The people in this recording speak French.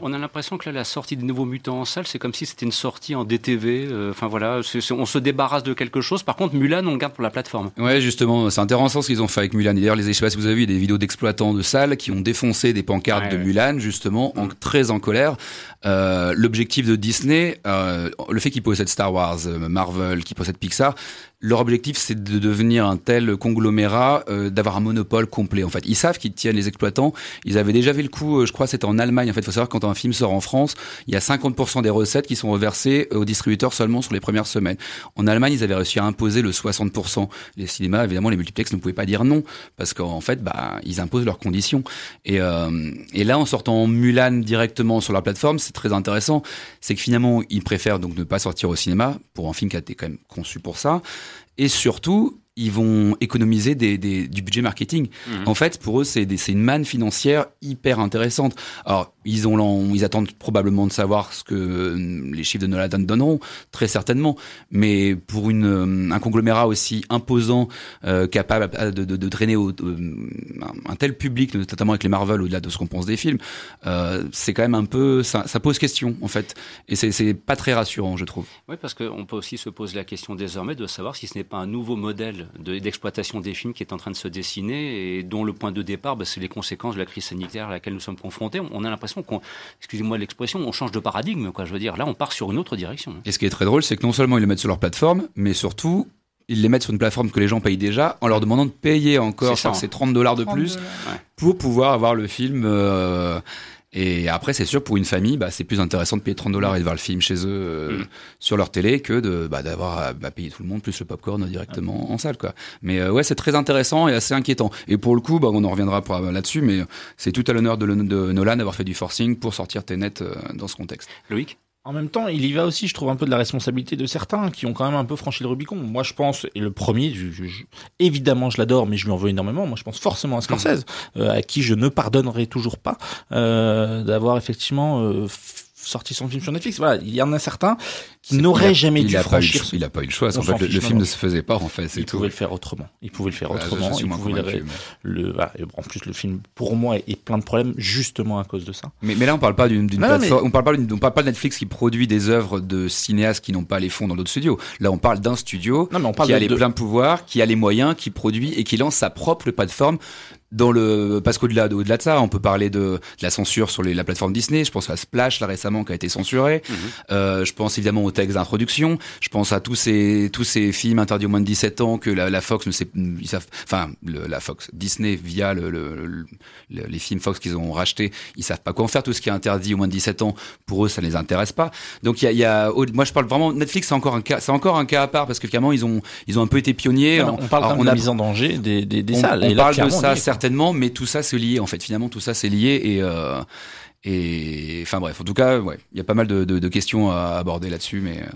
On a l'impression que là, la sortie des nouveaux mutants en salle, c'est comme si c'était une sortie en DTV. euh, Enfin voilà, on se débarrasse de quelque chose. Par contre, Mulan, on le garde pour la plateforme. Ouais, justement, c'est intéressant ce qu'ils ont fait avec Mulan. D'ailleurs, les, je sais pas si vous avez vu des vidéos d'exploitants de salles qui ont défoncé des pancartes Ouais, de ouais. Mulan, justement, en, très en colère. Euh, L'objectif de Disney, euh, le fait qu'ils possèdent Star Wars, Marvel, qu'ils possèdent Pixar, leur objectif, c'est de devenir un tel conglomérat, euh, d'avoir un monopole complet. En fait, ils savent qu'ils tiennent les exploitants. Ils avaient déjà vu le coup, je crois, c'était en Allemagne. En fait, il faut savoir que quand un film sort en France, il y a 50% des recettes qui sont reversées aux distributeurs seulement sur les premières semaines. En Allemagne, ils avaient réussi à imposer le 60%. Les cinémas, évidemment, les multiplex ne pouvaient pas dire non parce qu'en fait, bah, ils imposent leurs conditions. Et, euh, et là, en sortant Mulan directement sur leur plateforme, c'est très intéressant. C'est que finalement, ils préfèrent donc ne pas sortir au cinéma pour un film qui a été quand même conçu pour ça. Et surtout, ils vont économiser des, des- du budget marketing. En fait, pour eux, c'est une manne financière hyper intéressante. Alors, ils, attendent probablement de savoir ce que euh, les chiffres de Nolan donneront, très certainement. Mais pour euh, un conglomérat aussi imposant, euh, capable de, de, un, tel public, notamment avec les Marvel, au-delà de ce qu'on pense des films, c'est quand même un peu... Ça, pose question, en fait. Et c'est pas très rassurant, je trouve. Oui, parce qu'on peut aussi se poser la question désormais de savoir si ce n'est pas un nouveau modèle de- d'exploitation des films qui est en train de se dessiner et dont le point de départ, bah, c'est les conséquences de la crise sanitaire à laquelle nous sommes confrontés. On a l'impression qu'on, excusez-moi l'expression, on change de paradigme, quoi. Je veux dire, là, on part sur une autre direction. Et ce qui est très drôle, c'est que non seulement ils les mettent sur leur plateforme, mais surtout, ils les mettent sur une plateforme que les gens payent déjà en leur demandant de payer encore C'est ces 30 dollars de 30 plus dollars. pour pouvoir avoir le film. euh, et après, c'est sûr, pour une famille, bah, c'est plus intéressant de payer 30 dollars et de voir le film chez eux euh, Mm. sur leur télé que de bah, d'avoir à bah, payer tout le monde plus le popcorn directement en salle. Quoi. Mais euh, ouais, c'est très intéressant et assez inquiétant. Et pour le coup, bah, on en reviendra pour- là-dessus, mais c'est tout à l'honneur de, de Nolan d'avoir fait du forcing pour sortir Tenet euh, dans ce contexte. Loïc? En même temps, il y va aussi, je trouve, un peu de la responsabilité de certains qui ont quand même un peu franchi le Rubicon. Moi, je pense, et le premier, je- évidemment, je l'adore, mais je lui en veux énormément. Moi, je pense forcément à Scorsese, euh, à qui je ne pardonnerai toujours pas euh, d'avoir effectivement euh, sorti son film sur Netflix. Voilà, il y en a certains qui n'auraient jamais dû franchir. il a pas eu le choix. En fait, le, film non. ne se faisait pas, en fait. Il tout. pouvait le faire autrement. Il pouvait le faire je- autrement. je il pouvait le, le- en plus, le film, pour moi, est plein de problèmes justement à cause de ça. Mais, mais là, on parle pas d'une plateforme. On parle pas d'une- on parle pas de Netflix qui produit des œuvres de cinéastes qui n'ont pas les fonds dans d'autres studios. Là, on parle d'un studio Non, mais on parle qui a les de- pleins pouvoirs, qui a les moyens, qui produit et qui lance sa propre plateforme. Dans le parce qu'au-delà de, au-delà de ça, on peut parler de, de la censure sur les, la plateforme Disney. Je pense à Splash là récemment qui a été censuré. Euh, je pense évidemment au texte d'introduction. Je pense à tous ces tous ces films interdits aux moins de 17 ans que la, la Fox ne sait, ils savent, enfin le- la Fox Disney via le, le- le- le- les films Fox qu'ils ont rachetés, ils savent pas quoi en faire. Tout ce qui est interdit aux moins de 17 ans, pour eux, ça les intéresse pas. Donc il y a, y a moi je parle vraiment Netflix, c'est encore un cas, c'est encore un cas à part parce que clairement ils ont ils ont un peu été pionniers. Non, on parle Alors, de a- la mise en danger des, des, des on, salles. on et là, parle de on ça. Certainement, mais tout ça c'est lié en fait. Finalement, tout ça c'est lié et euh, enfin bref. En tout cas, il y a pas mal de, de, de questions à aborder là-dessus, mais euh,